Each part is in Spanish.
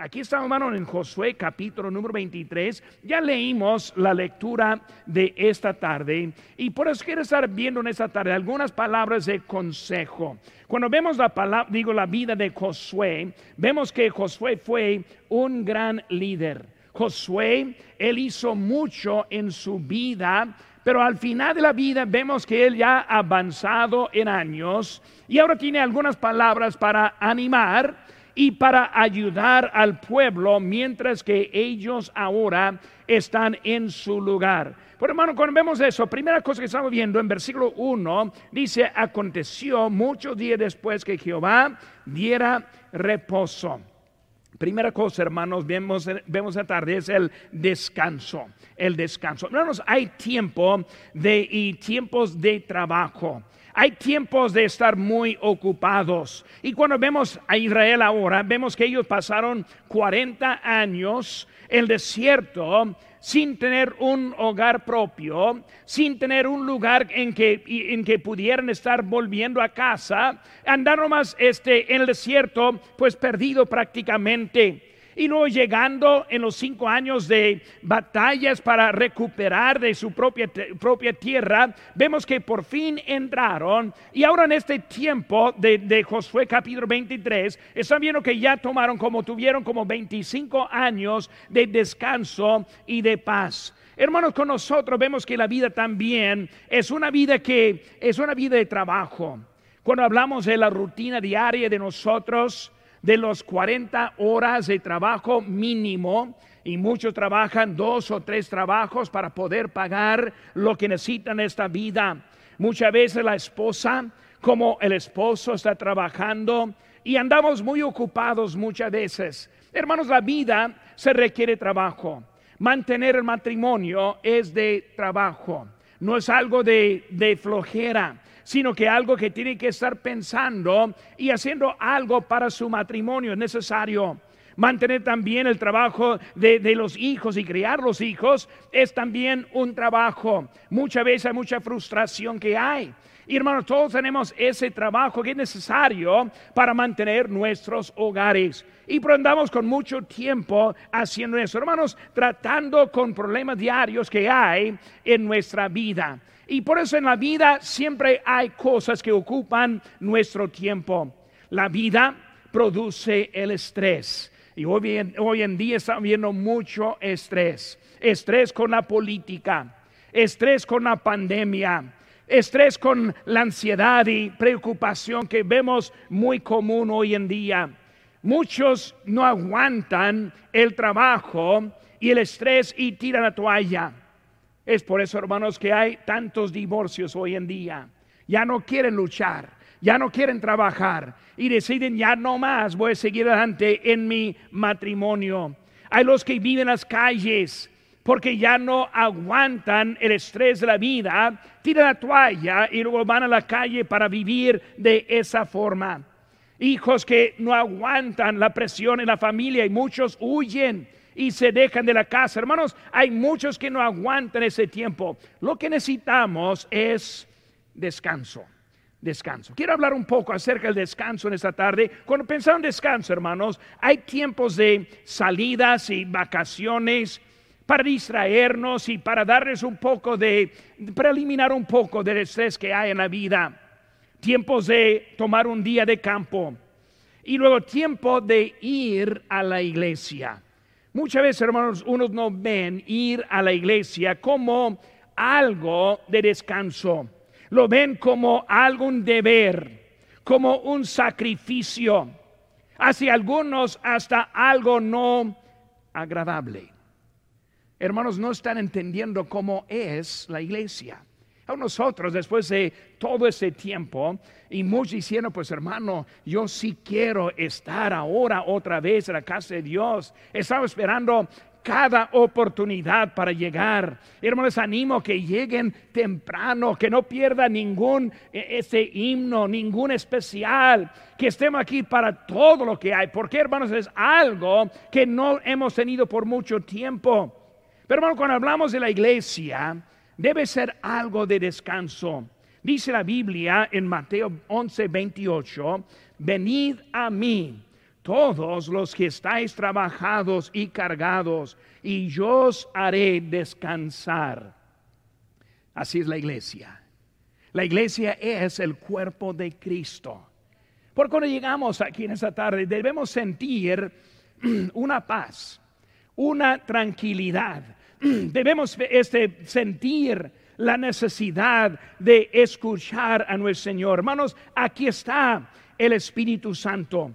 Aquí estamos, hermano, en Josué capítulo número 23. Ya leímos la lectura de esta tarde y por eso quiero estar viendo en esta tarde algunas palabras de consejo. Cuando vemos la digo, la vida de Josué, vemos que Josué fue un gran líder. Josué, él hizo mucho en su vida, pero al final de la vida vemos que él ya ha avanzado en años y ahora tiene algunas palabras para animar y para ayudar al pueblo mientras que ellos ahora están en su lugar. Por hermano, cuando vemos eso, primera cosa que estamos viendo en versículo 1, dice, aconteció muchos días después que Jehová diera reposo. Primera cosa, hermanos, vemos, vemos esta tarde es el descanso. El descanso. Hermanos, hay tiempo de, y tiempos de trabajo. Hay tiempos de estar muy ocupados. Y cuando vemos a Israel ahora, vemos que ellos pasaron 40 años en el desierto sin tener un hogar propio, sin tener un lugar en que, en que pudieran estar volviendo a casa, andaron más este, en el desierto, pues perdido prácticamente. Y luego llegando en los cinco años de batallas para recuperar de su propia, propia tierra, vemos que por fin entraron. Y ahora en este tiempo de, de Josué capítulo 23, están viendo que ya tomaron como tuvieron como 25 años de descanso y de paz. Hermanos, con nosotros vemos que la vida también es una vida que es una vida de trabajo. Cuando hablamos de la rutina diaria de nosotros, de los 40 horas de trabajo mínimo y muchos trabajan dos o tres trabajos para poder pagar lo que necesitan en esta vida. Muchas veces la esposa como el esposo está trabajando y andamos muy ocupados muchas veces. Hermanos, la vida se requiere trabajo. Mantener el matrimonio es de trabajo, no es algo de, de flojera sino que algo que tiene que estar pensando y haciendo algo para su matrimonio es necesario. Mantener también el trabajo de, los hijos y criar los hijos es también un trabajo. Muchas veces hay mucha frustración que hay. Y hermanos, todos tenemos ese trabajo que es necesario para mantener nuestros hogares. Y andamos con mucho tiempo haciendo eso. Hermanos, tratando con problemas diarios que hay en nuestra vida. Y por eso en la vida siempre hay cosas que ocupan nuestro tiempo. La vida produce el estrés. Y hoy en, hoy en día estamos viendo mucho estrés. Estrés con la política, estrés con la pandemia, estrés con la ansiedad y preocupación que vemos muy común hoy en día. Muchos no aguantan el trabajo y el estrés y tiran la toalla. Es por eso, hermanos, que hay tantos divorcios hoy en día. Ya no quieren luchar, ya no quieren trabajar y deciden ya no más voy a seguir adelante en mi matrimonio. Hay los que viven en las calles porque ya no aguantan el estrés de la vida, tiran la toalla y luego van a la calle para vivir de esa forma. Hijos que no aguantan la presión en la familia y muchos huyen y se dejan de la casa. Hermanos, hay muchos que no aguantan ese tiempo. Lo que necesitamos es descanso. Descanso. Quiero hablar un poco acerca del descanso en esta tarde. Cuando pensamos en descanso, hermanos, hay tiempos de salidas y vacaciones para distraernos y para darles un poco de, para eliminar un poco del estrés que hay en la vida. Tiempos de tomar un día de campo y luego tiempo de ir a la iglesia. Muchas veces, hermanos, unos no ven ir a la iglesia como algo de descanso. Lo ven como algún deber, como un sacrificio. Hacia algunos hasta algo no agradable. Hermanos, no están entendiendo cómo es la iglesia nosotros, después de todo ese tiempo, y muchos diciendo, pues hermano, yo sí quiero estar ahora otra vez en la casa de Dios. Estaba esperando cada oportunidad para llegar. Hermanos, animo que lleguen temprano, que no pierda ningún e, ese himno, ningún especial, que estemos aquí para todo lo que hay, porque hermanos es algo que no hemos tenido por mucho tiempo. Pero hermano, cuando hablamos de la iglesia, debe ser algo de descanso. Dice la Biblia en Mateo 11, 28, venid a mí todos los que estáis trabajados y cargados, y yo os haré descansar. Así es la iglesia. La iglesia es el cuerpo de Cristo. Por cuando llegamos aquí en esta tarde, debemos sentir una paz, una tranquilidad. Debemos este, sentir la necesidad de escuchar a nuestro Señor. Hermanos, aquí está el Espíritu Santo.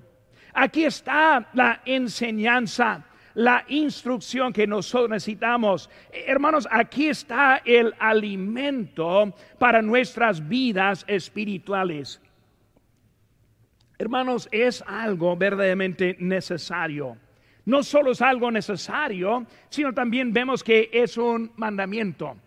Aquí está la enseñanza, la instrucción que nosotros necesitamos. Hermanos, aquí está el alimento para nuestras vidas espirituales. Hermanos, es algo verdaderamente necesario. No solo es algo necesario, sino también vemos que es un mandamiento.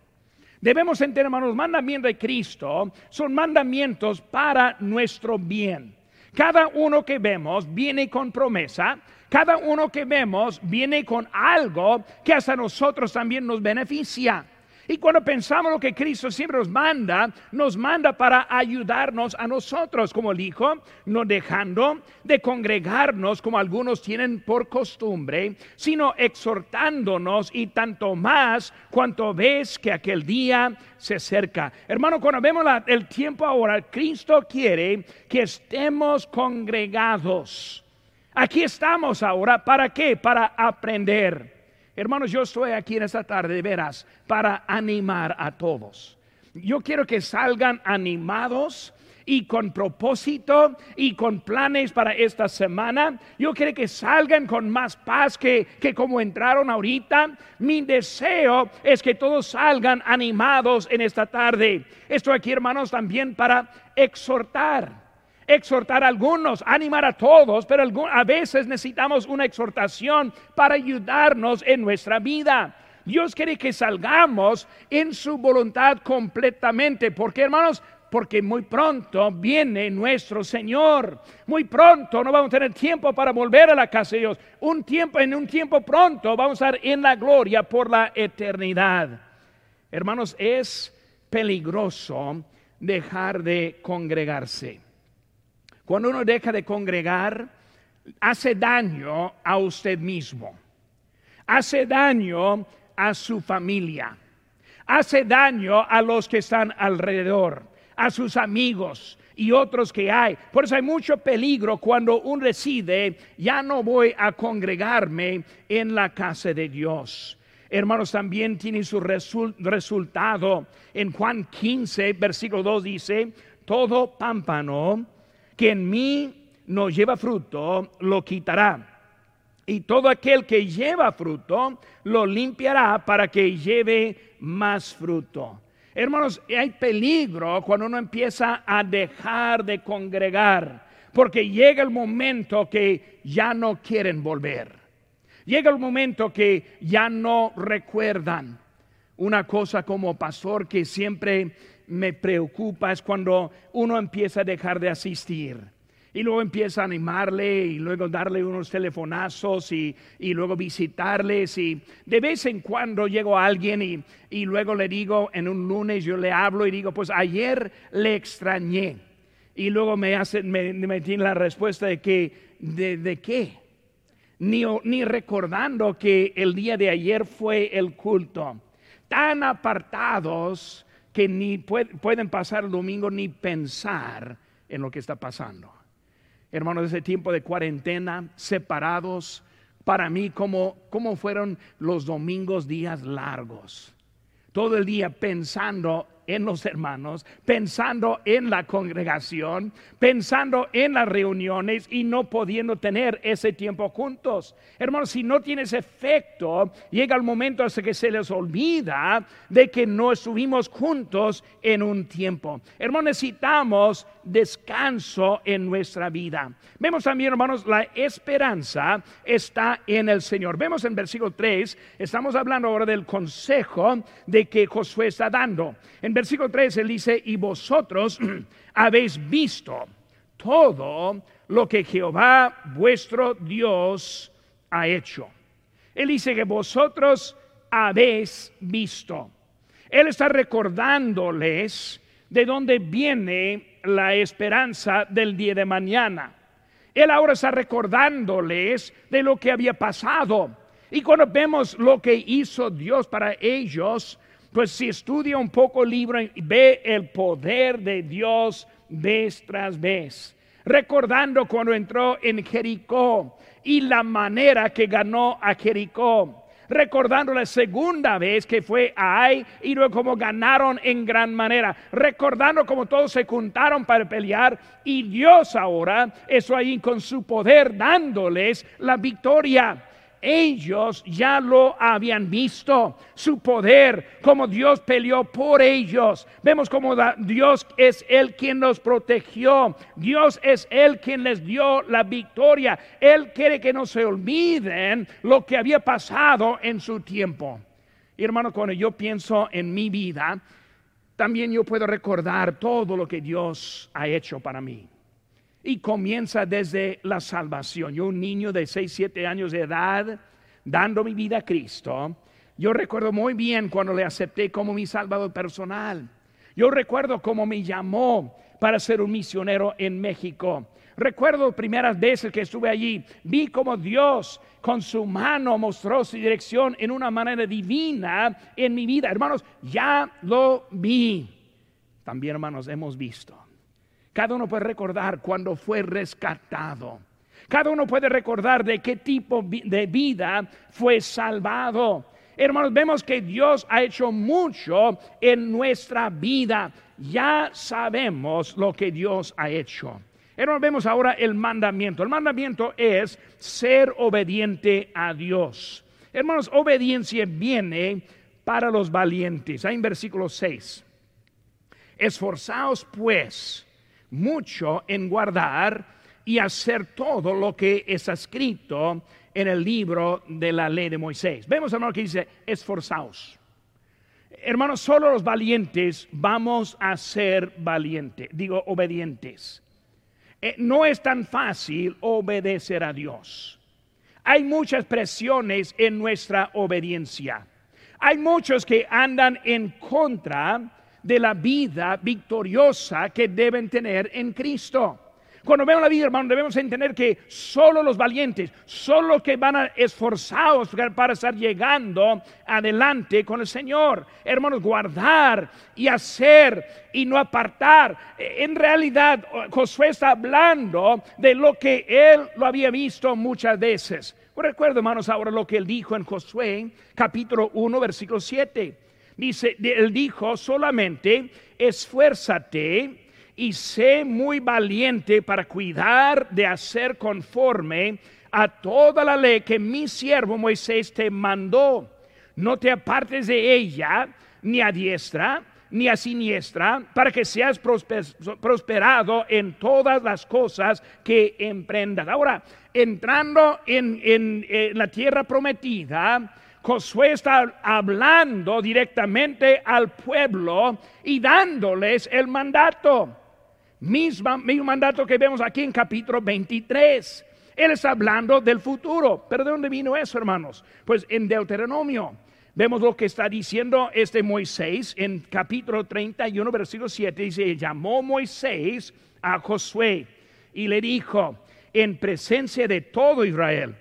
Debemos entender, hermanos, mandamientos de Cristo son mandamientos para nuestro bien. Cada uno que vemos viene con promesa, cada uno que vemos viene con algo que hasta nosotros también nos beneficia. Y cuando pensamos lo que Cristo siempre nos manda, nos manda para ayudarnos a nosotros, como dijo, no dejando de congregarnos como algunos tienen por costumbre, sino exhortándonos y tanto más cuanto ves que aquel día se acerca. Hermano, cuando vemos el tiempo ahora, Cristo quiere que estemos congregados. Aquí estamos ahora, ¿para qué? Para aprender. Hermanos, yo estoy aquí en esta tarde de veras para animar a todos. Yo quiero que salgan animados y con propósito y con planes para esta semana. Yo quiero que salgan con más paz que, que como entraron ahorita. Mi deseo es que todos salgan animados en esta tarde. Estoy aquí, hermanos, también para exhortar exhortar a algunos, animar a todos, pero a veces necesitamos una exhortación para ayudarnos en nuestra vida. Dios quiere que salgamos en su voluntad completamente, porque hermanos, porque muy pronto viene nuestro Señor. Muy pronto no vamos a tener tiempo para volver a la casa de Dios. Un tiempo, en un tiempo pronto vamos a estar en la gloria por la eternidad. Hermanos, es peligroso dejar de congregarse. Cuando uno deja de congregar, hace daño a usted mismo, hace daño a su familia, hace daño a los que están alrededor, a sus amigos y otros que hay. Por eso hay mucho peligro cuando uno decide, ya no voy a congregarme en la casa de Dios. Hermanos, también tiene su resultado. En Juan 15, versículo 2 dice, todo pámpano que en mí no lleva fruto, lo quitará. Y todo aquel que lleva fruto, lo limpiará para que lleve más fruto. Hermanos, hay peligro cuando uno empieza a dejar de congregar, porque llega el momento que ya no quieren volver. Llega el momento que ya no recuerdan. Una cosa como pastor que siempre me preocupa es cuando uno empieza a dejar de asistir. Y luego empieza a animarle y luego darle unos telefonazos y, luego visitarles. Y de vez en cuando llego a alguien y, y, luego le digo, en un lunes yo le hablo y digo, pues ayer le extrañé. Y luego me, hace, me, me la respuesta de que, ¿de, de qué? Ni, ni recordando que el día de ayer fue el culto. Tan apartados que ni pueden pasar el domingo ni pensar en lo que está pasando. Hermanos, ese tiempo de cuarentena, separados, para mí como, como fueron los domingos días largos. Todo el día pensando en los hermanos, pensando en la congregación, pensando en las reuniones y no pudiendo tener ese tiempo juntos. Hermanos, si no tiene ese efecto, llega el momento hasta que se les olvida de que no estuvimos juntos en un tiempo. Hermanos, necesitamos descanso en nuestra vida. Vemos también, hermanos, la esperanza está en el Señor. Vemos en versículo 3, estamos hablando ahora del consejo de que Josué está dando. Versículo 3 él dice, y vosotros habéis visto todo lo que Jehová vuestro Dios ha hecho. Él dice que vosotros habéis visto. Él está recordándoles de dónde viene la esperanza del día de mañana. Él ahora está recordándoles de lo que había pasado. Y cuando vemos lo que hizo Dios para ellos, pues si estudia un poco el libro ve el poder de Dios vez tras vez. Recordando cuando entró en Jericó y la manera que ganó a Jericó. Recordando la segunda vez que fue a Ai y luego como ganaron en gran manera, recordando como todos se juntaron para pelear y Dios ahora eso ahí con su poder dándoles la victoria ellos ya lo habían visto, su poder, como Dios peleó por ellos. Vemos como Dios es el quien los protegió, Dios es el quien les dio la victoria. Él quiere que no se olviden lo que había pasado en su tiempo. Y hermano, cuando yo pienso en mi vida, también yo puedo recordar todo lo que Dios ha hecho para mí y comienza desde la salvación. Yo, un niño de 6, 7 años de edad, dando mi vida a Cristo, yo recuerdo muy bien cuando le acepté como mi salvador personal. Yo recuerdo cómo me llamó para ser un misionero en México. Recuerdo primeras veces que estuve allí, vi como Dios con su mano mostró su dirección en una manera divina en mi vida. Hermanos, ya lo vi. También, hermanos, hemos visto cada uno puede recordar cuando fue rescatado. Cada uno puede recordar de qué tipo de vida fue salvado. Hermanos, vemos que Dios ha hecho mucho en nuestra vida. Ya sabemos lo que Dios ha hecho. Hermanos, vemos ahora el mandamiento. El mandamiento es ser obediente a Dios. Hermanos, obediencia viene para los valientes. Hay en versículo 6. Esforzaos pues mucho en guardar y hacer todo lo que es escrito en el libro de la ley de Moisés. Vemos, hermano, que dice, esforzaos. Hermanos, solo los valientes vamos a ser valientes, digo, obedientes. Eh, no es tan fácil obedecer a Dios. Hay muchas presiones en nuestra obediencia. Hay muchos que andan en contra de la vida victoriosa que deben tener en Cristo. Cuando vemos la vida, hermano, debemos entender que solo los valientes, solo los que van a esforzados para estar llegando adelante con el Señor, hermanos, guardar y hacer y no apartar. En realidad, Josué está hablando de lo que él lo había visto muchas veces. Recuerdo, hermanos, ahora lo que él dijo en Josué, capítulo 1, versículo 7 Dice, él dijo solamente, esfuérzate y sé muy valiente para cuidar de hacer conforme a toda la ley que mi siervo Moisés te mandó. No te apartes de ella, ni a diestra, ni a siniestra, para que seas prosperado en todas las cosas que emprendas. Ahora, entrando en, en la tierra prometida, Josué está hablando directamente al pueblo y dándoles el mandato. Mismo, mandato que vemos aquí en capítulo 23. Él está hablando del futuro. ¿Pero de dónde vino eso, hermanos? Pues en Deuteronomio. Vemos lo que está diciendo este Moisés en capítulo 31, versículo 7. Dice, llamó Moisés a Josué y le dijo, en presencia de todo Israel,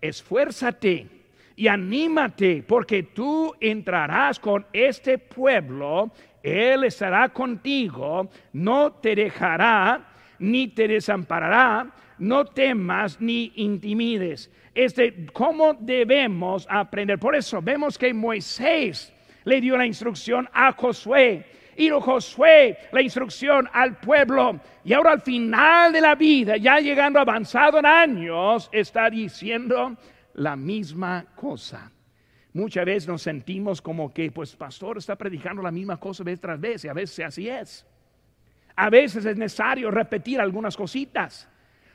esfuérzate y anímate, porque tú entrarás con este pueblo, Él estará contigo, no te dejará ni te desamparará, no temas ni intimides. Este, ¿cómo debemos aprender? Por eso vemos que Moisés le dio la instrucción a Josué y Josué la instrucción al pueblo. Y ahora al final de la vida, ya llegando avanzado en años, está diciendo, la misma cosa. Muchas veces nos sentimos como que, pues, pastor está predicando la misma cosa vez tras vez, y a veces así es. A veces es necesario repetir algunas cositas.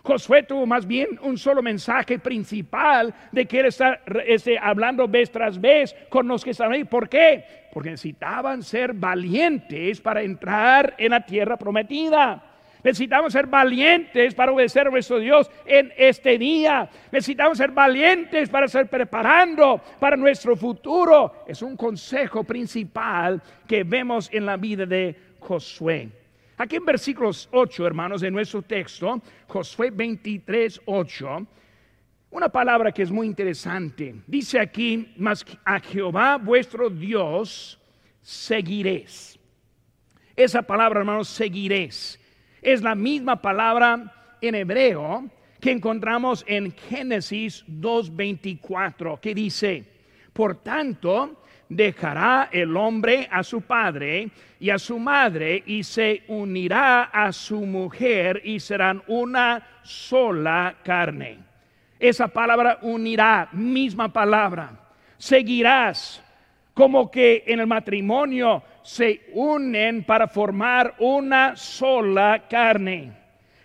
Josué tuvo más bien un solo mensaje principal de que él está este, hablando vez tras vez con los que están ahí. ¿Por qué? Porque necesitaban ser valientes para entrar en la tierra prometida. Necesitamos ser valientes para obedecer a nuestro Dios en este día. Necesitamos ser valientes para estar preparando para nuestro futuro. Es un consejo principal que vemos en la vida de Josué. Aquí en versículos 8, hermanos, de nuestro texto, Josué 23, 8, una palabra que es muy interesante. Dice aquí, mas a Jehová vuestro Dios seguiréis. Esa palabra, hermanos, seguiréis, es la misma palabra en hebreo que encontramos en Génesis 2.24, que dice, por tanto, dejará el hombre a su padre y a su madre y se unirá a su mujer y serán una sola carne. Esa palabra unirá, misma palabra. Seguirás como que en el matrimonio se unen para formar una sola carne.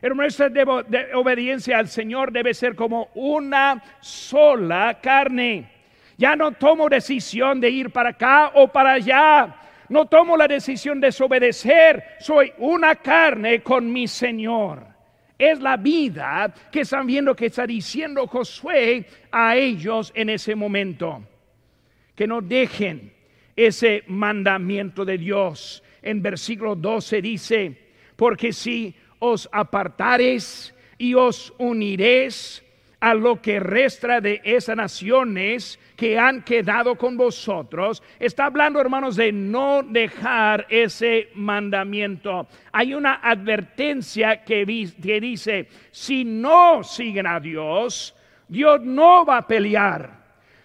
Hermano, esta de obediencia al Señor debe ser como una sola carne. Ya no tomo decisión de ir para acá o para allá. No tomo la decisión de desobedecer. Soy una carne con mi Señor. Es la vida que están viendo que está diciendo Josué a ellos en ese momento. Que no dejen ese mandamiento de Dios. En versículo 12 dice, porque si os apartares y os uniréis a lo que resta de esas naciones que han quedado con vosotros. Está hablando, hermanos, de no dejar ese mandamiento. Hay una advertencia que, dice, si no siguen a Dios, Dios no va a pelear.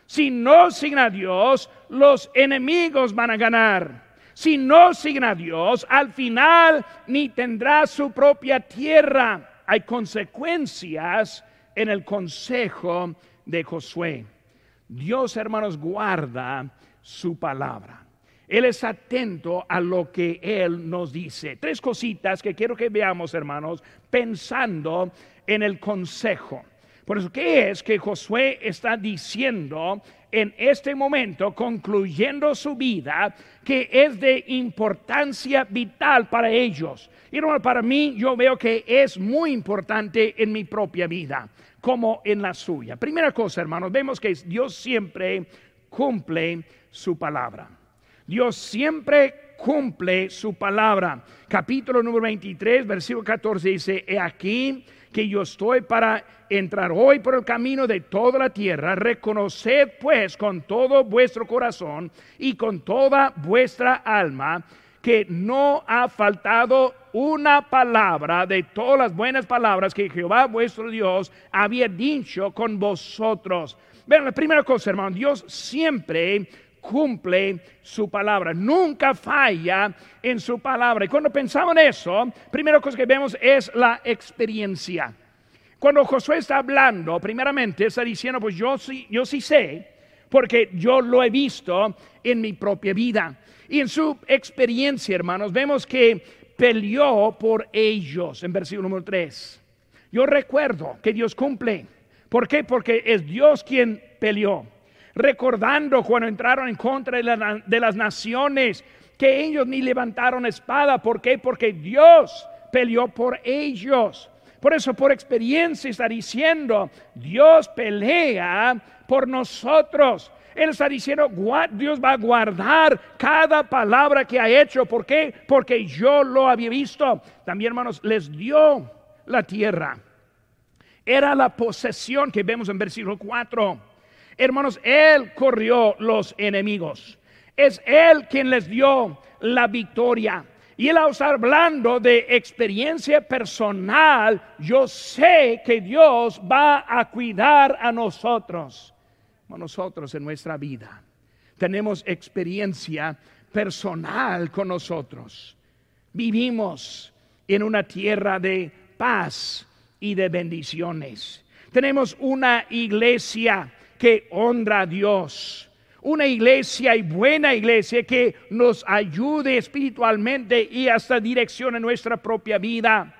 Si no siguen a Dios, los enemigos van a ganar. Si no siguen a Dios, al final ni tendrá su propia tierra. Hay consecuencias en el consejo de Josué. Dios, hermanos, guarda su palabra. Él es atento a lo que Él nos dice. Tres cositas que quiero que veamos, hermanos, pensando en el consejo. Por eso, ¿qué es que Josué está diciendo en este momento, concluyendo su vida, que es de importancia vital para ellos? Y para mí yo veo que es muy importante en mi propia vida como en la suya. Primera cosa, hermanos, vemos que Dios siempre cumple su palabra. Dios siempre cumple su palabra. Capítulo número 23, versículo 14 dice, he aquí que yo estoy para entrar hoy por el camino de toda la tierra. Reconoced pues con todo vuestro corazón y con toda vuestra alma que no ha faltado una palabra de todas las buenas palabras que Jehová vuestro Dios había dicho con vosotros. Vean, la primera cosa, hermano, Dios siempre cumple su palabra, nunca falla en su palabra. Y cuando pensamos en eso, primera cosa que vemos es la experiencia. Cuando Josué está hablando, primeramente está diciendo, pues yo sí, yo sí sé, porque yo lo he visto en mi propia vida. Y en su experiencia, hermanos, vemos que peleó por ellos en versículo número 3. Yo recuerdo que Dios cumple. ¿Por qué? Porque es Dios quien peleó. Recordando cuando entraron en contra de, de las naciones, que ellos ni levantaron espada. ¿Por qué? Porque Dios peleó por ellos. Por eso, por experiencia está diciendo, Dios pelea por nosotros. Él está diciendo, Dios va a guardar cada palabra que ha hecho. ¿Por qué? Porque yo lo había visto. También, hermanos, les dio la tierra. Era la posesión que vemos en versículo 4. Hermanos, Él corrió los enemigos. Es Él quien les dio la victoria. Y él está hablando de experiencia personal. Yo sé que Dios va a cuidar a nosotros nosotros en nuestra vida. Tenemos experiencia personal con nosotros. Vivimos en una tierra de paz y de bendiciones. Tenemos una iglesia que honra a Dios. Una iglesia y buena iglesia que nos ayude espiritualmente y hasta dirección en nuestra propia vida.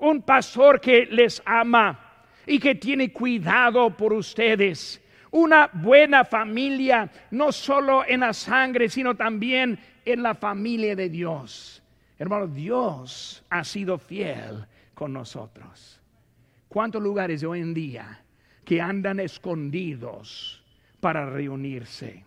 Un pastor que les ama y que tiene cuidado por ustedes una buena familia, no solo en la sangre, sino también en la familia de Dios. Hermano, Dios ha sido fiel con nosotros. ¿Cuántos lugares hoy en día que andan escondidos para reunirse?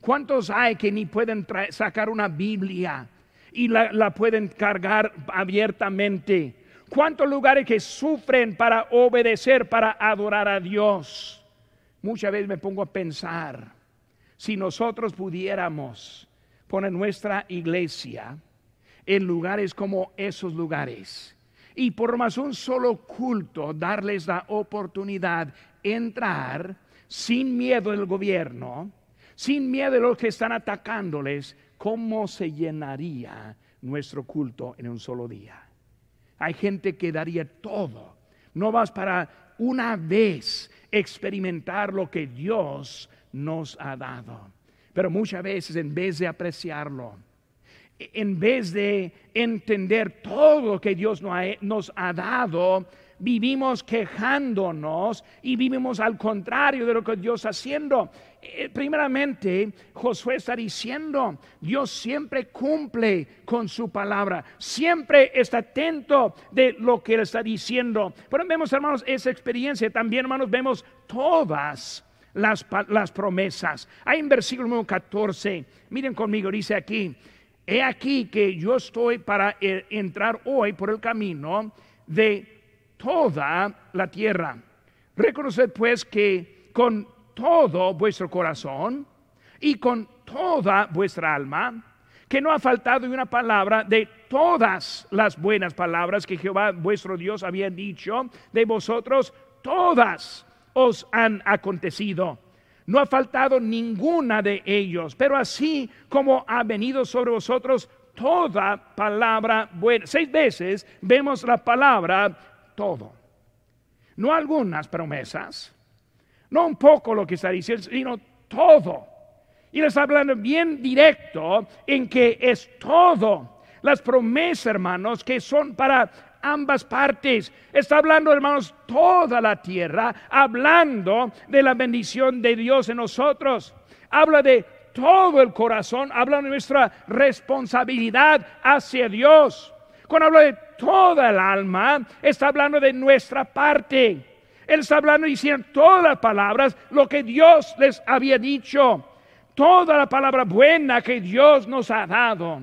¿Cuántos hay que ni pueden sacar una Biblia y la, la pueden cargar abiertamente. ¿Cuántos lugares que sufren para obedecer, para adorar a Dios? Muchas veces me pongo a pensar, si nosotros pudiéramos poner nuestra iglesia en lugares como esos lugares y por más un solo culto darles la oportunidad entrar sin miedo del gobierno, sin miedo de los que están atacándoles, ¿cómo se llenaría nuestro culto en un solo día? Hay gente que daría todo. No vas para una vez experimentar lo que Dios nos ha dado. Pero muchas veces en vez de apreciarlo, en vez de entender todo lo que Dios nos ha dado, vivimos quejándonos y vivimos al contrario de lo que Dios está haciendo. Eh, primeramente, Josué está diciendo, Dios siempre cumple con su palabra, siempre está atento de lo que él está diciendo. Pero vemos, hermanos, esa experiencia. También, hermanos, vemos todas las, las promesas. Hay en versículo 14, miren conmigo, dice aquí, he aquí que yo estoy para eh, entrar hoy por el camino de toda la tierra. Reconoced pues que con todo vuestro corazón y con toda vuestra alma, que no ha faltado una palabra de todas las buenas palabras que Jehová vuestro Dios había dicho de vosotros, todas os han acontecido. No ha faltado ninguna de ellos, pero así como ha venido sobre vosotros toda palabra buena. Seis veces vemos la palabra todo. No algunas promesas, no un poco lo que está diciendo, sino todo. Y les está hablando bien directo en que es todo. Las promesas, hermanos, que son para ambas partes. Está hablando, hermanos, toda la tierra, hablando de la bendición de Dios en nosotros. Habla de todo el corazón, habla de nuestra responsabilidad hacia Dios. Cuando habla de toda el alma, está hablando de nuestra parte. Él está hablando y diciendo todas las palabras, lo que Dios les había dicho, toda la palabra buena que Dios nos ha dado.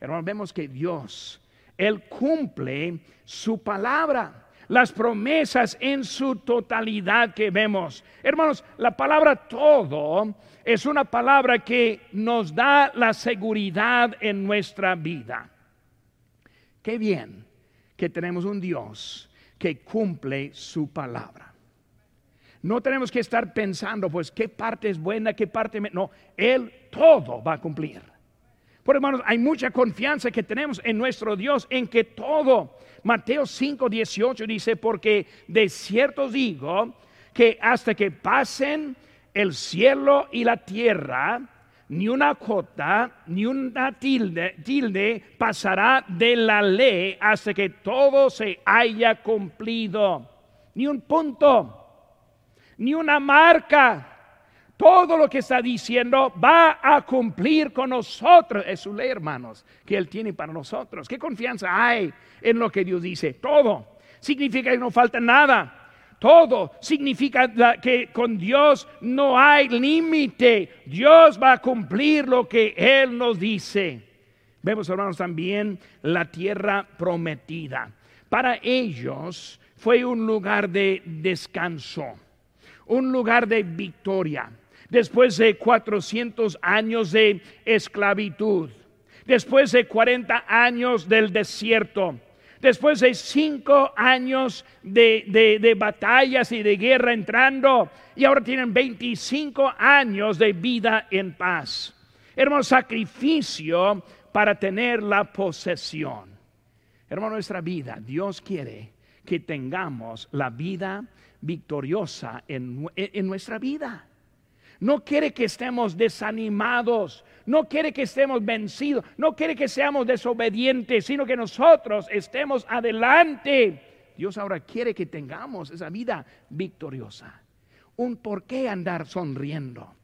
Hermanos, vemos que Dios, Él cumple su palabra las promesas en su totalidad que vemos. Hermanos, la palabra todo es una palabra que nos da la seguridad en nuestra vida. Qué bien que tenemos un Dios que cumple su palabra. No tenemos que estar pensando, pues, qué parte es buena, qué parte... No, Él todo va a cumplir. Por hermanos, hay mucha confianza que tenemos en nuestro Dios, en que todo. Mateo 5, 18 dice, porque de cierto digo que hasta que pasen el cielo y la tierra, ni una cota, ni una tilde, tilde pasará de la ley hasta que todo se haya cumplido. Ni un punto, ni una marca. Todo lo que está diciendo va a cumplir con nosotros. Es su ley, hermanos, que Él tiene para nosotros. ¿Qué confianza hay en lo que Dios dice? Todo. Significa que no falta nada. Todo significa que con Dios no hay límite. Dios va a cumplir lo que Él nos dice. Vemos, hermanos, también la tierra prometida. Para ellos fue un lugar de descanso, un lugar de victoria. Después de 400 años de esclavitud, después de 40 años del desierto, después de cinco años de, batallas y de guerra entrando, y ahora tienen 25 años de vida en paz. Hermano, sacrificio para tener la posesión. Hermano, nuestra vida, Dios quiere que tengamos la vida victoriosa en, en nuestra vida. No quiere que estemos desanimados, no quiere que estemos vencidos, no quiere que seamos desobedientes, sino que nosotros estemos adelante. Dios ahora quiere que tengamos esa vida victoriosa. Un por qué andar sonriendo.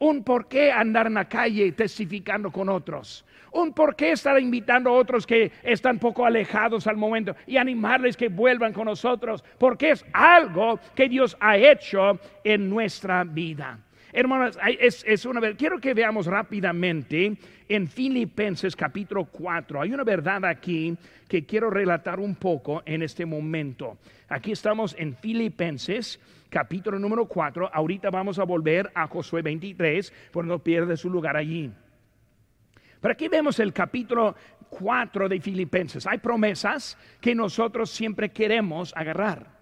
Un por qué andar en la calle testificando con otros. Un por qué estar invitando a otros que están poco alejados al momento y animarles que vuelvan con nosotros. Porque es algo que Dios ha hecho en nuestra vida. Hermanos, es, una vez. Quiero que veamos rápidamente en Filipenses capítulo 4. Hay una verdad aquí que quiero relatar un poco en este momento. Aquí estamos en Filipenses capítulo número 4. Ahorita vamos a volver a Josué 23, por no pierde su lugar allí. Pero aquí vemos el capítulo 4 de Filipenses. Hay promesas que nosotros siempre queremos agarrar.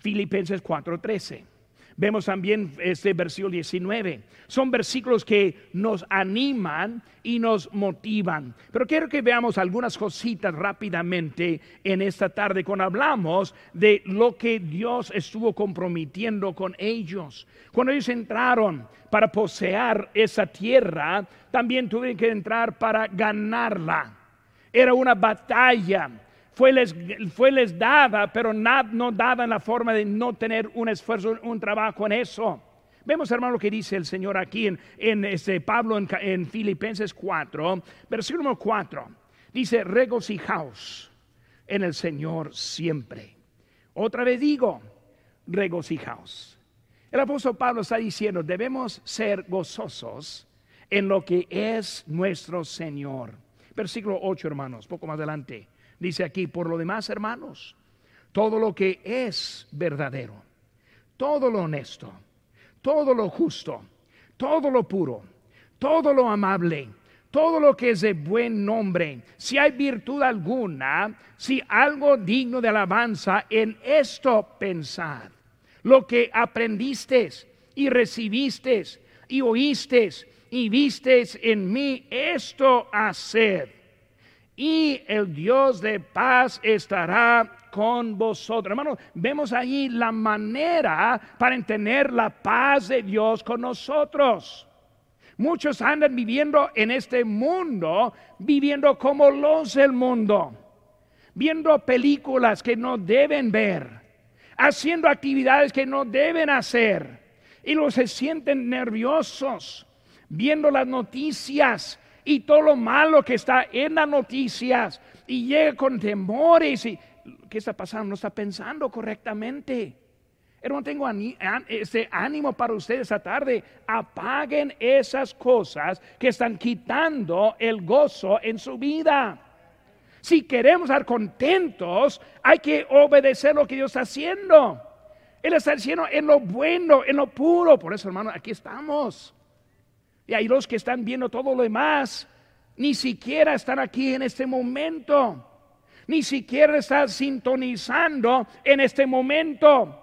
Filipenses 4:13. Vemos también este versículo 19. Son versículos que nos animan y nos motivan. Pero quiero que veamos algunas cositas rápidamente en esta tarde cuando hablamos de lo que Dios estuvo comprometiendo con ellos. Cuando ellos entraron para poseer esa tierra, también tuvieron que entrar para ganarla. Era una batalla fue les, fue les dada, pero no dada en la forma de no tener un esfuerzo, un trabajo en eso. Vemos, hermano, lo que dice el Señor aquí en, en este Pablo en, en, Filipenses 4, versículo número 4. Dice, regocijaos en el Señor siempre. Otra vez digo, regocijaos. El apóstol Pablo está diciendo, debemos ser gozosos en lo que es nuestro Señor. Versículo 8, hermanos, poco más adelante. Dice aquí, por lo demás, hermanos, todo lo que es verdadero, todo lo honesto, todo lo justo, todo lo puro, todo lo amable, todo lo que es de buen nombre, si hay virtud alguna, si algo digno de alabanza, en esto pensad. Lo que aprendiste y recibiste y oíste y vistes en mí, esto haced y el Dios de paz estará con vosotros. Hermano, vemos ahí la manera para entender la paz de Dios con nosotros. Muchos andan viviendo en este mundo, viviendo como los del mundo, viendo películas que no deben ver, haciendo actividades que no deben hacer, y los se sienten nerviosos, viendo las noticias y todo lo malo que está en las noticias y llega con temores y ¿qué está pasando? No está pensando correctamente. Hermano, tengo ese ánimo para ustedes esta tarde. Apaguen esas cosas que están quitando el gozo en su vida. Si queremos estar contentos, hay que obedecer lo que Dios está haciendo. Él está haciendo en lo bueno, en lo puro. Por eso, hermano, aquí estamos. Y hay los que están viendo todo lo demás, ni siquiera están aquí en este momento, ni siquiera están sintonizando en este momento.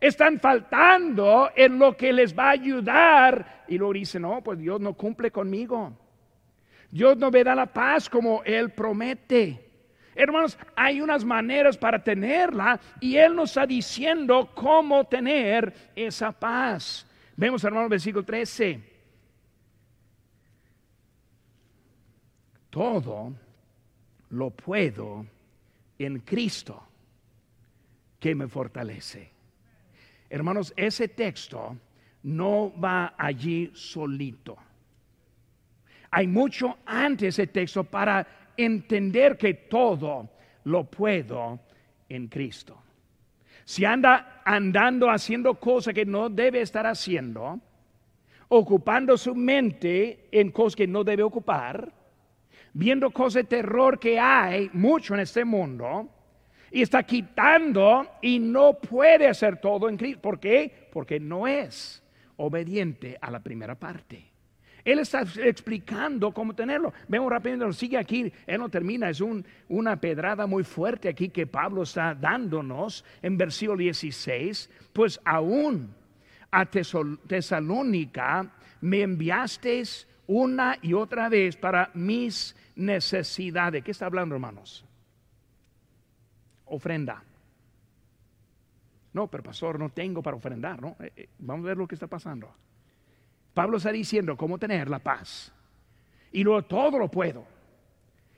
Están faltando en lo que les va a ayudar. Y luego dicen, no, pues Dios no cumple conmigo. Dios no me da la paz como Él promete. Hermanos, hay unas maneras para tenerla y Él nos está diciendo cómo tener esa paz. Vemos, hermanos, versículo 13. Todo lo puedo en Cristo que me fortalece. Hermanos, ese texto no va allí solito. Hay mucho antes ese texto para entender que todo lo puedo en Cristo. Si anda andando haciendo cosas que no debe estar haciendo, ocupando su mente en cosas que no debe ocupar, viendo cosas de terror que hay mucho en este mundo y está quitando y no puede hacer todo en Cristo. ¿Por qué? Porque no es obediente a la primera parte. Él está explicando cómo tenerlo. Vemos rápidamente, sigue aquí, él no termina, es una pedrada muy fuerte aquí que Pablo está dándonos en versículo 16. Pues aún a Tesalónica me enviasteis una y otra vez para mis necesidades. ¿Qué está hablando, hermanos? Ofrenda. No, pero pastor, no tengo para ofrendar, ¿no? Eh, eh, vamos a ver lo que está pasando. Pablo está diciendo cómo tener la paz. Y luego todo lo puedo.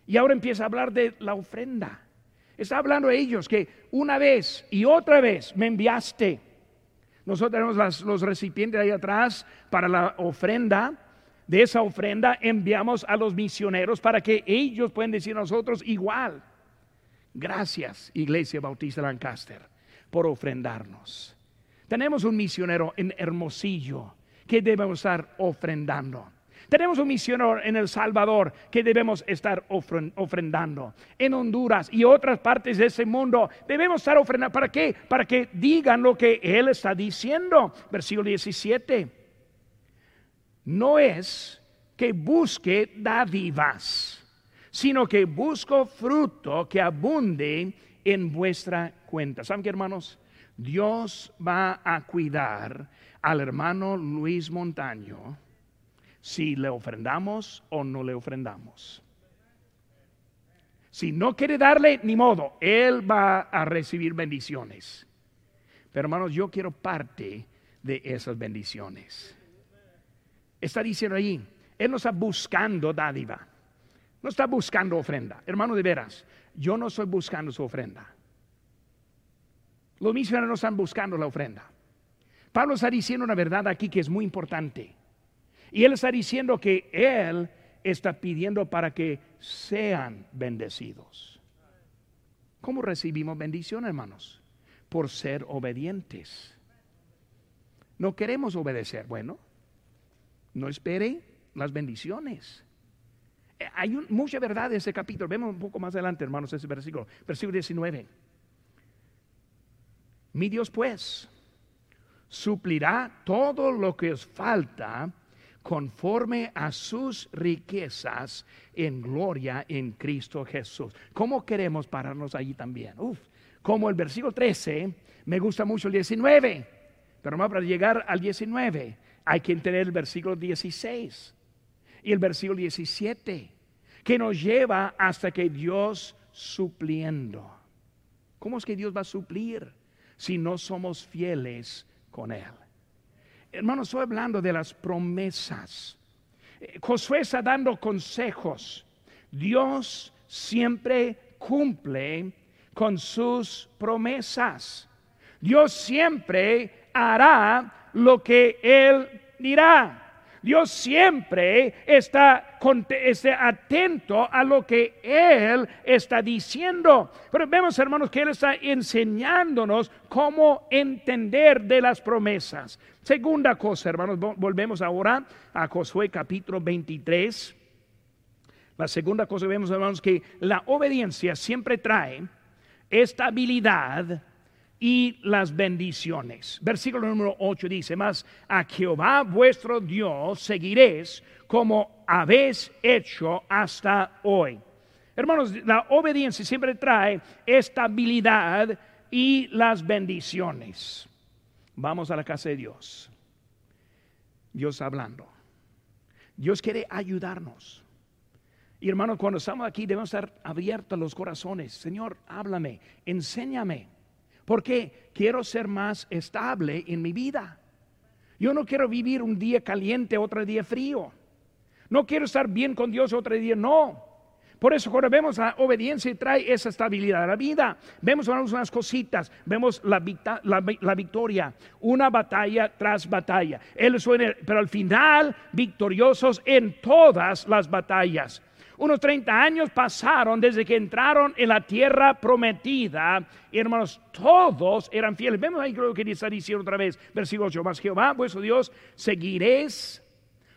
Y ahora empieza a hablar de la ofrenda. Está hablando de ellos que una vez y otra vez me enviaste. Nosotros tenemos los recipientes ahí atrás para la ofrenda de esa ofrenda enviamos a los misioneros para que ellos puedan decir a nosotros igual. Gracias, Iglesia Bautista Lancaster, por ofrendarnos. Tenemos un misionero en Hermosillo que debemos estar ofrendando. Tenemos un misionero en El Salvador que debemos estar ofrendando. En Honduras y otras partes de ese mundo debemos estar ofrendando. ¿Para qué? Para que digan lo que Él está diciendo. Versículo 17. No es que busque dádivas, sino que busco fruto que abunde en vuestra cuenta. ¿Saben qué, hermanos? Dios va a cuidar al hermano Luis Montaño si le ofrendamos o no le ofrendamos. Si no quiere darle, ni modo, él va a recibir bendiciones. Pero hermanos, yo quiero parte de esas bendiciones. Está diciendo ahí, él no está buscando dádiva, no está buscando ofrenda. Hermano, de veras, yo no estoy buscando su ofrenda. Los misioneros no están buscando la ofrenda. Pablo está diciendo una verdad aquí que es muy importante. Y él está diciendo que él está pidiendo para que sean bendecidos. ¿Cómo recibimos bendición, hermanos? Por ser obedientes. No queremos obedecer. Bueno, no espere las bendiciones. Eh, hay mucha verdad en ese capítulo. Vemos un poco más adelante, hermanos, ese versículo. Versículo 19. Mi Dios, pues, suplirá todo lo que os falta conforme a sus riquezas en gloria en Cristo Jesús. ¿Cómo queremos pararnos allí también? Uf, como el versículo 13, me gusta mucho el 19, pero no para llegar al 19 hay que entender el versículo 16 y el versículo 17, que nos lleva hasta que Dios supliendo. ¿Cómo es que Dios va a suplir si no somos fieles con Él? Hermanos, estoy hablando de las promesas. Eh, Josué está dando consejos. Dios siempre cumple con sus promesas. Dios siempre hará lo que Él dirá. Dios siempre está, atento a lo que Él está diciendo. Pero vemos, hermanos, que Él está enseñándonos cómo entender de las promesas. Segunda cosa, hermanos, volvemos ahora a Josué capítulo 23. La segunda cosa que vemos, hermanos, que la obediencia siempre trae estabilidad y las bendiciones. Versículo número 8 dice, más a Jehová vuestro Dios seguiréis como habéis hecho hasta hoy. Hermanos, la obediencia siempre trae estabilidad y las bendiciones. Vamos a la casa de Dios. Dios hablando. Dios quiere ayudarnos. Y hermanos, cuando estamos aquí debemos estar abiertos los corazones. Señor, háblame, enséñame porque quiero ser más estable en mi vida. Yo no quiero vivir un día caliente, otro día frío. No quiero estar bien con Dios, otro día no. Por eso cuando vemos la obediencia trae esa estabilidad a la vida. Vemos unas cositas, vemos la, la, victoria, una batalla tras batalla. Él suena, pero al final victoriosos en todas las batallas. Unos 30 años pasaron desde que entraron en la tierra prometida. Y hermanos, todos eran fieles. Vemos ahí creo que está diciendo otra vez, versículo 8, más Jehová, vuestro Dios, seguiréis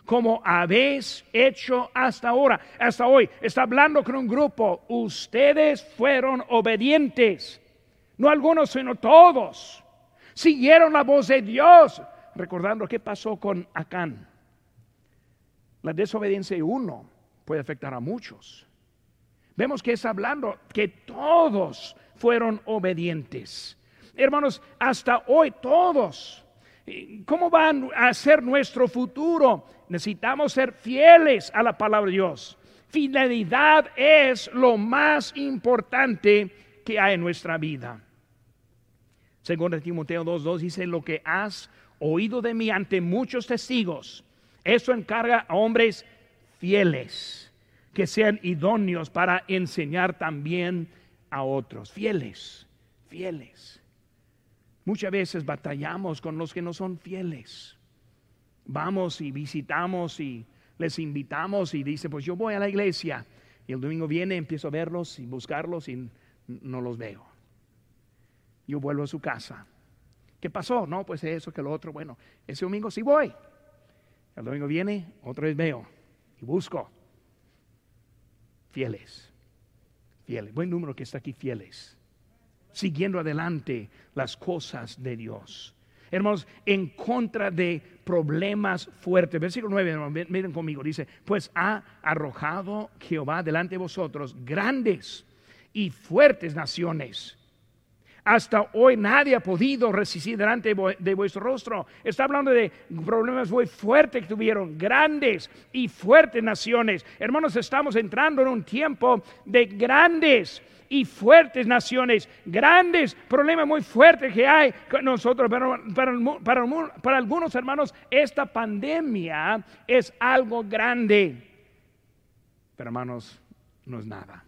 como habéis hecho hasta ahora, hasta hoy. Está hablando con un grupo. Ustedes fueron obedientes. No algunos, sino todos. Siguieron la voz de Dios. Recordando qué pasó con Acán. La desobediencia de uno puede afectar a muchos. Vemos que es hablando que todos fueron obedientes. Hermanos, hasta hoy todos. ¿Cómo van a ser nuestro futuro? Necesitamos ser fieles a la palabra de Dios. Fidelidad es lo más importante que hay en nuestra vida. Segundo Timoteo 2.2 dice, lo que has oído de mí ante muchos testigos, eso encarga a hombres fieles, que sean idóneos para enseñar también a otros. Fieles, fieles. Muchas veces batallamos con los que no son fieles. Vamos y visitamos y les invitamos y dice, pues yo voy a la iglesia. Y el domingo viene, empiezo a verlos y buscarlos y no los veo. Yo vuelvo a su casa. ¿Qué pasó? No, pues eso, que lo otro. Bueno, ese domingo sí voy. El domingo viene, otra vez veo y busco. Fieles, fieles. Buen número que está aquí, fieles. Siguiendo adelante las cosas de Dios. Hermanos, en contra de problemas fuertes. Versículo 9, miren conmigo, dice, pues ha arrojado Jehová delante de vosotros grandes y fuertes naciones hasta hoy nadie ha podido resistir delante de vuestro rostro. Está hablando de problemas muy fuertes que tuvieron, grandes y fuertes naciones. Hermanos, estamos entrando en un tiempo de grandes y fuertes naciones, grandes problemas muy fuertes que hay con nosotros. Pero para, para, algunos hermanos, esta pandemia es algo grande. Pero hermanos, no es nada.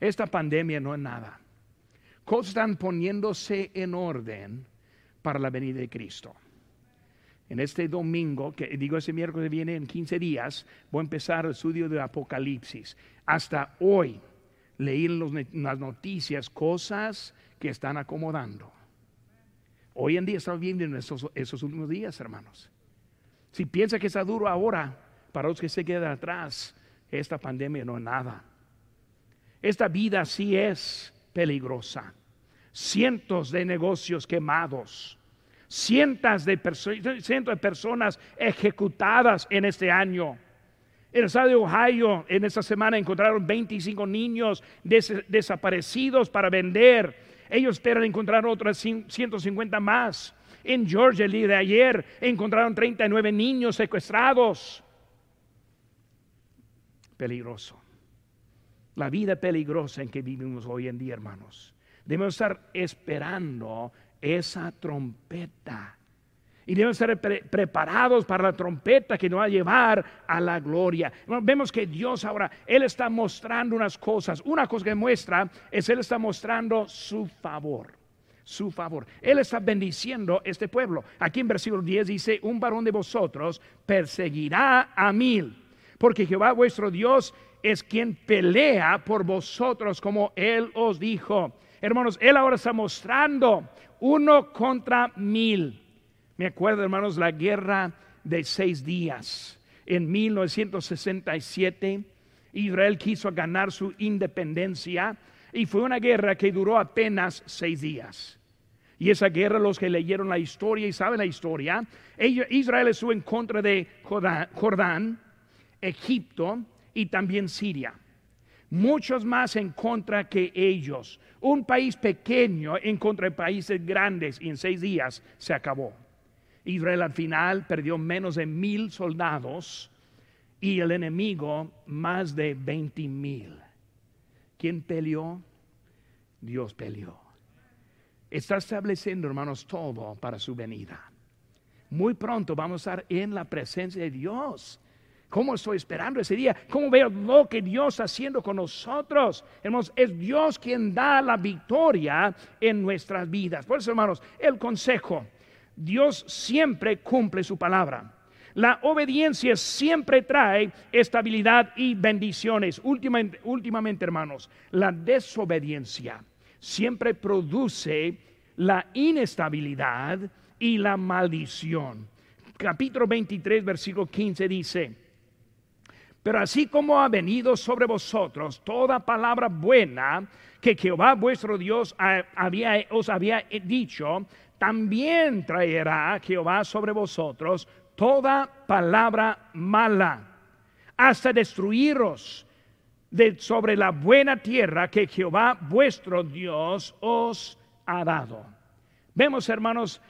Esta pandemia no es nada cosas están poniéndose en orden para la venida de Cristo. En este domingo, que digo ese miércoles viene en 15 días, voy a empezar el estudio de Apocalipsis. Hasta hoy leí en las noticias cosas que están acomodando. Hoy en día estamos viendo en esos, últimos días, hermanos. Si piensa que está duro ahora, para los que se quedan atrás, esta pandemia no es nada. Esta vida sí es peligrosa. Cientos de negocios quemados. Cientos de, de personas ejecutadas en este año. En el estado de Ohio, en esta semana encontraron 25 niños desaparecidos para vender. Ellos esperan encontrar otras 150 más. En Georgia, el día de ayer, encontraron 39 niños secuestrados. Peligroso la vida peligrosa en que vivimos hoy en día, hermanos. Debemos estar esperando esa trompeta. Y debemos estar preparados para la trompeta que nos va a llevar a la gloria. Vemos que Dios ahora, Él está mostrando unas cosas. Una cosa que muestra es Él está mostrando su favor. Su favor. Él está bendiciendo este pueblo. Aquí en versículo 10 dice, un varón de vosotros perseguirá a mil. Porque Jehová vuestro Dios es quien pelea por vosotros como Él os dijo. Hermanos, Él ahora está mostrando uno contra mil. Me acuerdo, hermanos, la guerra de seis días. En 1967, Israel quiso ganar su independencia y fue una guerra que duró apenas seis días. Y esa guerra, los que leyeron la historia y saben la historia, Israel estuvo en contra de Jordán, Egipto, y también Siria. Muchos más en contra que ellos. Un país pequeño en contra de países grandes y en seis días se acabó. Israel al final perdió menos de mil soldados y el enemigo más de veinte mil. ¿Quién peleó? Dios peleó. Está estableciendo, hermanos, todo para su venida. Muy pronto vamos a estar en la presencia de Dios. ¿Cómo estoy esperando ese día? ¿Cómo veo lo que Dios está haciendo con nosotros? Hermanos, es Dios quien da la victoria en nuestras vidas. Por eso, hermanos, el consejo, Dios siempre cumple su palabra. La obediencia siempre trae estabilidad y bendiciones. Últimamente, últimamente, hermanos, la desobediencia siempre produce la inestabilidad y la maldición. Capítulo 23, versículo 15 dice, pero así como ha venido sobre vosotros toda palabra buena que Jehová vuestro Dios había, os había dicho, también traerá Jehová sobre vosotros toda palabra mala, hasta destruiros de sobre la buena tierra que Jehová vuestro Dios os ha dado. Vemos, hermanos,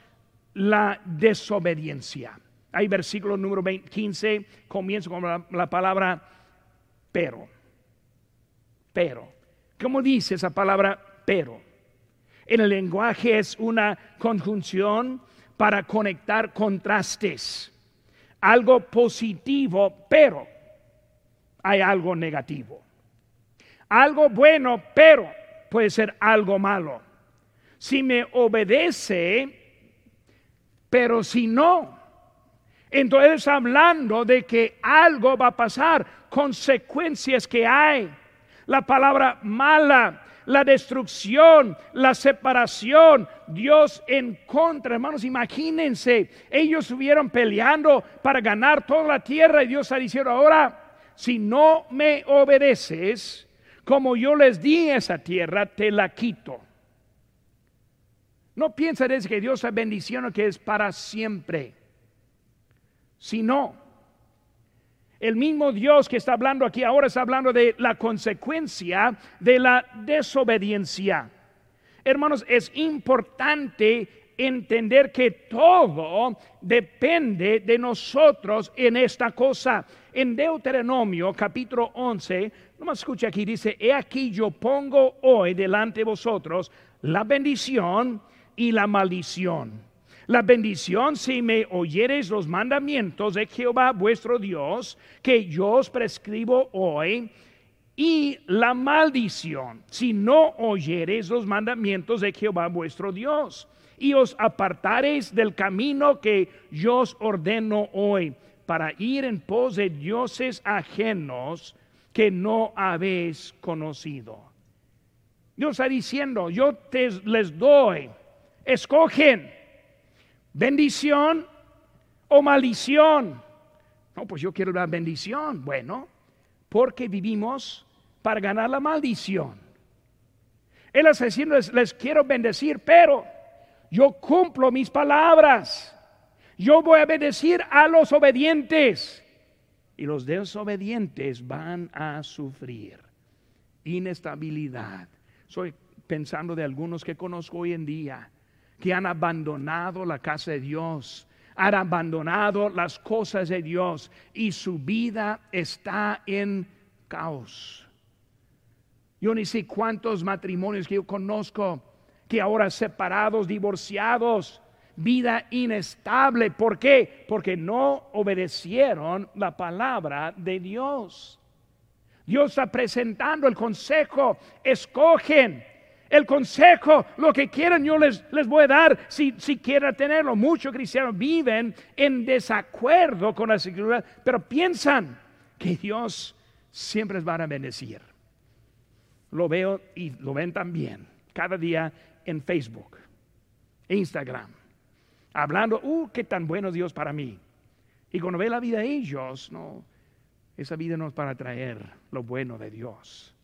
la desobediencia. Hay versículo número 15, comienza con la, palabra pero. Pero. ¿Cómo dice esa palabra pero? En el lenguaje es una conjunción para conectar contrastes. Algo positivo, pero hay algo negativo. Algo bueno, pero puede ser algo malo. Si me obedece, pero si no, entonces hablando de que algo va a pasar, consecuencias que hay. La palabra mala, la destrucción, la separación, Dios en contra. Hermanos, imagínense, ellos estuvieron peleando para ganar toda la tierra y Dios está diciendo ahora, si no me obedeces, como yo les di esa tierra, te la quito. No pienses que Dios es bendición que es para siempre, sino el mismo Dios que está hablando aquí ahora está hablando de la consecuencia de la desobediencia. Hermanos, es importante entender que todo depende de nosotros en esta cosa. En Deuteronomio capítulo 11, nomás escucha aquí, dice, he aquí yo pongo hoy delante de vosotros la bendición y la maldición. La bendición si me oyereis los mandamientos de Jehová vuestro Dios, que yo os prescribo hoy, y la maldición si no oyereis los mandamientos de Jehová vuestro Dios, y os apartareis del camino que yo os ordeno hoy, para ir en pos de dioses ajenos que no habéis conocido. Dios está diciendo, yo te les doy, escogen bendición o maldición. No, pues yo quiero la bendición. Bueno, porque vivimos para ganar la maldición. Él está diciendo, les, quiero bendecir, pero yo cumplo mis palabras. Yo voy a bendecir a los obedientes. Y los desobedientes van a sufrir inestabilidad. Soy pensando de algunos que conozco hoy en día que han abandonado la casa de Dios, han abandonado las cosas de Dios y su vida está en caos. Yo ni sé cuántos matrimonios que yo conozco que ahora separados, divorciados, vida inestable. ¿Por qué? Porque no obedecieron la palabra de Dios. Dios está presentando el consejo, escogen el consejo, lo que quieran, yo les, les voy a dar si, si quieren tenerlo. Muchos cristianos viven en desacuerdo con la escritura, pero piensan que Dios siempre les va a bendecir. Lo veo y lo ven también cada día en Facebook, Instagram, hablando, uh, qué tan bueno Dios para mí. Y cuando ve la vida de ellos, no, esa vida no es para traer lo bueno de Dios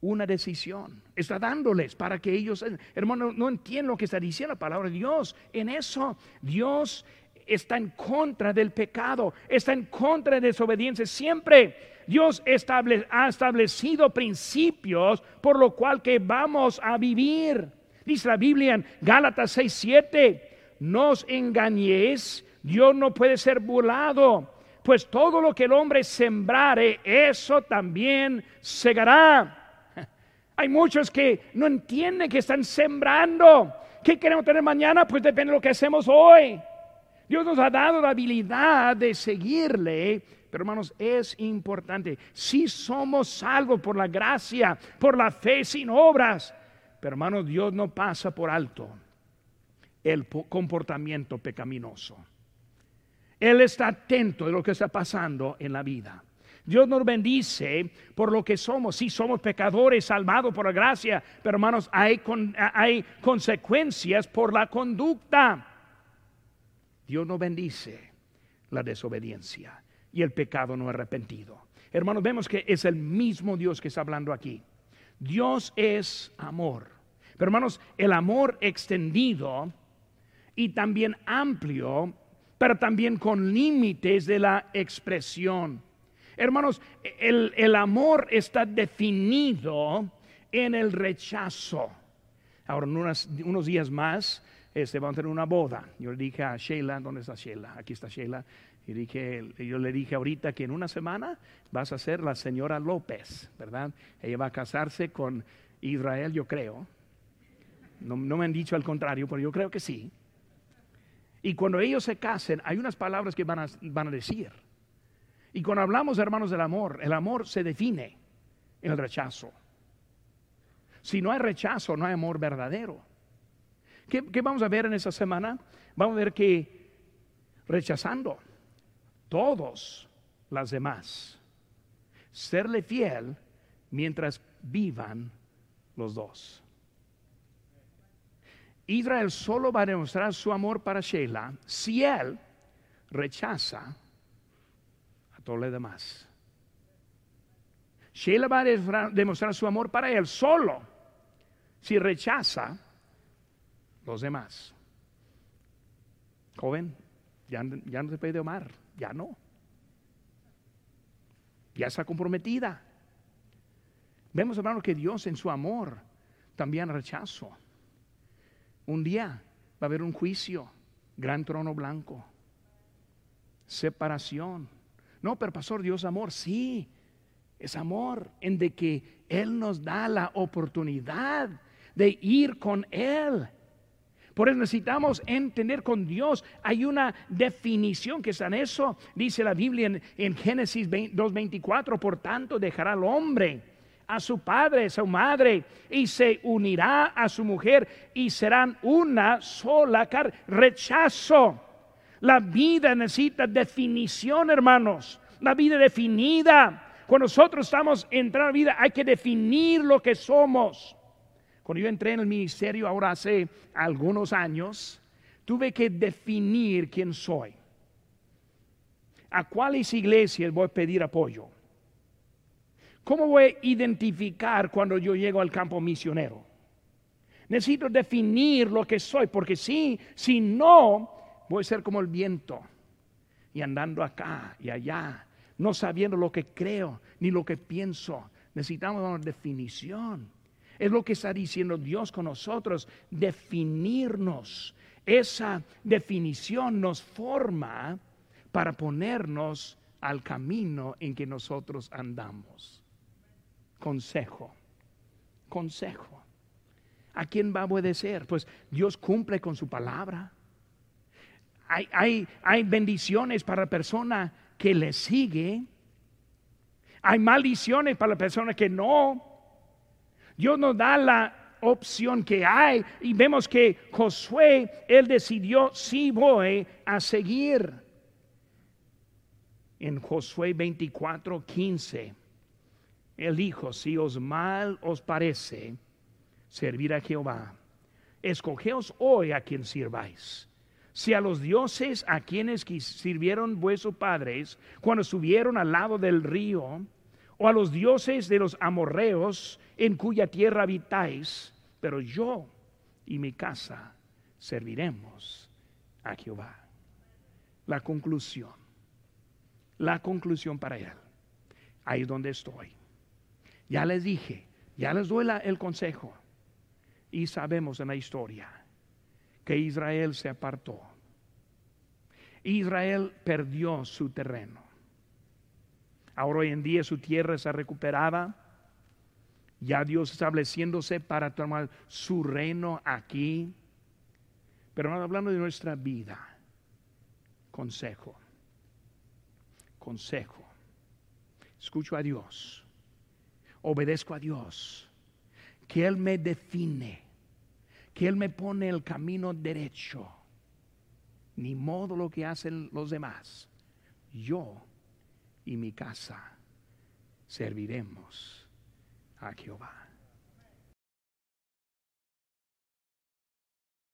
una decisión. Está dándoles para que ellos, hermano, no entiendan lo que está diciendo la palabra de Dios. En eso, Dios está en contra del pecado, está en contra de desobediencia. Siempre Dios ha establecido principios por lo cual que vamos a vivir. Dice la Biblia en Gálatas 6, 7, no os engañéis, Dios no puede ser burlado, pues todo lo que el hombre sembrare, eso también segará. Hay muchos que no entienden que están sembrando. ¿Qué queremos tener mañana? Pues depende de lo que hacemos hoy. Dios nos ha dado la habilidad de seguirle, pero hermanos, es importante. Si somos salvos por la gracia, por la fe sin obras, pero hermanos, Dios no pasa por alto el comportamiento pecaminoso. Él está atento de lo que está pasando en la vida. Dios nos bendice por lo que somos. Sí, somos pecadores salvados por la gracia, pero hermanos, hay, hay consecuencias por la conducta. Dios nos bendice la desobediencia y el pecado no arrepentido. Hermanos, vemos que es el mismo Dios que está hablando aquí. Dios es amor. Pero hermanos, el amor extendido y también amplio, pero también con límites de la expresión. Hermanos, el, amor está definido en el rechazo. Ahora, en unos días más, este, vamos a tener una boda. Yo le dije a Sheila, ¿dónde está Sheila? Aquí está Sheila. Y dije, yo le dije ahorita que en una semana vas a ser la señora López, ¿verdad? Ella va a casarse con Israel, yo creo. No, me han dicho al contrario, pero yo creo que sí. Y cuando ellos se casen, hay unas palabras que van a, van a decir. Y cuando hablamos, hermanos, del amor, el amor se define en el rechazo. Si no hay rechazo, no hay amor verdadero. ¿Qué, vamos a ver en esta semana? Vamos a ver que rechazando todos las demás, serle fiel mientras vivan los dos. Israel solo va a demostrar su amor para Sheila si él rechaza todo lo demás. Sheila va a demostrar su amor para él solo si rechaza los demás. Joven, ya, no se puede amar, ya no. Ya está comprometida. Vemos, hermano, que Dios en su amor también rechazo. Un día va a haber un juicio, gran trono blanco, separación. No, pero pastor, Dios amor, sí, es amor en de que Él nos da la oportunidad de ir con Él. Por eso necesitamos entender con Dios. Hay una definición que está en eso. Dice la Biblia en, en Génesis 2.24, por tanto dejará al hombre a su padre, a su madre, y se unirá a su mujer y serán una sola carne. Rechazo. La vida necesita definición, hermanos. La vida definida. Cuando nosotros estamos entrando a la vida, hay que definir lo que somos. Cuando yo entré en el ministerio ahora hace algunos años, tuve que definir quién soy. ¿A cuáles iglesias voy a pedir apoyo? ¿Cómo voy a identificar cuando yo llego al campo misionero? Necesito definir lo que soy, porque si, si no, voy a ser como el viento y andando acá y allá, no sabiendo lo que creo ni lo que pienso. Necesitamos una definición. Es lo que está diciendo Dios con nosotros, definirnos. Esa definición nos forma para ponernos al camino en que nosotros andamos. Consejo, consejo. ¿A quién va a obedecer? Pues Dios cumple con su palabra. Hay, hay, hay bendiciones para la persona que le sigue. Hay maldiciones para la persona que no. Dios nos da la opción que hay y vemos que Josué, él decidió, si voy a seguir. En Josué 24, 15, él dijo, si os mal os parece servir a Jehová, escogeos hoy a quien sirváis. Si a los dioses a quienes sirvieron vuestros padres cuando subieron al lado del río, o a los dioses de los amorreos en cuya tierra habitáis, pero yo y mi casa serviremos a Jehová. La conclusión, la conclusión para él, ahí es donde estoy. Ya les dije, ya les doy el consejo y sabemos en la historia que Israel se apartó. Israel perdió su terreno. Ahora hoy en día su tierra está recuperada. Ya Dios estableciéndose para tomar su reino aquí. Pero hablando de nuestra vida. Consejo. Consejo. Escucho a Dios. Obedezco a Dios. Que Él me define. Que Él me pone el camino derecho. Ni modo lo que hacen los demás. Yo y mi casa serviremos a Jehová.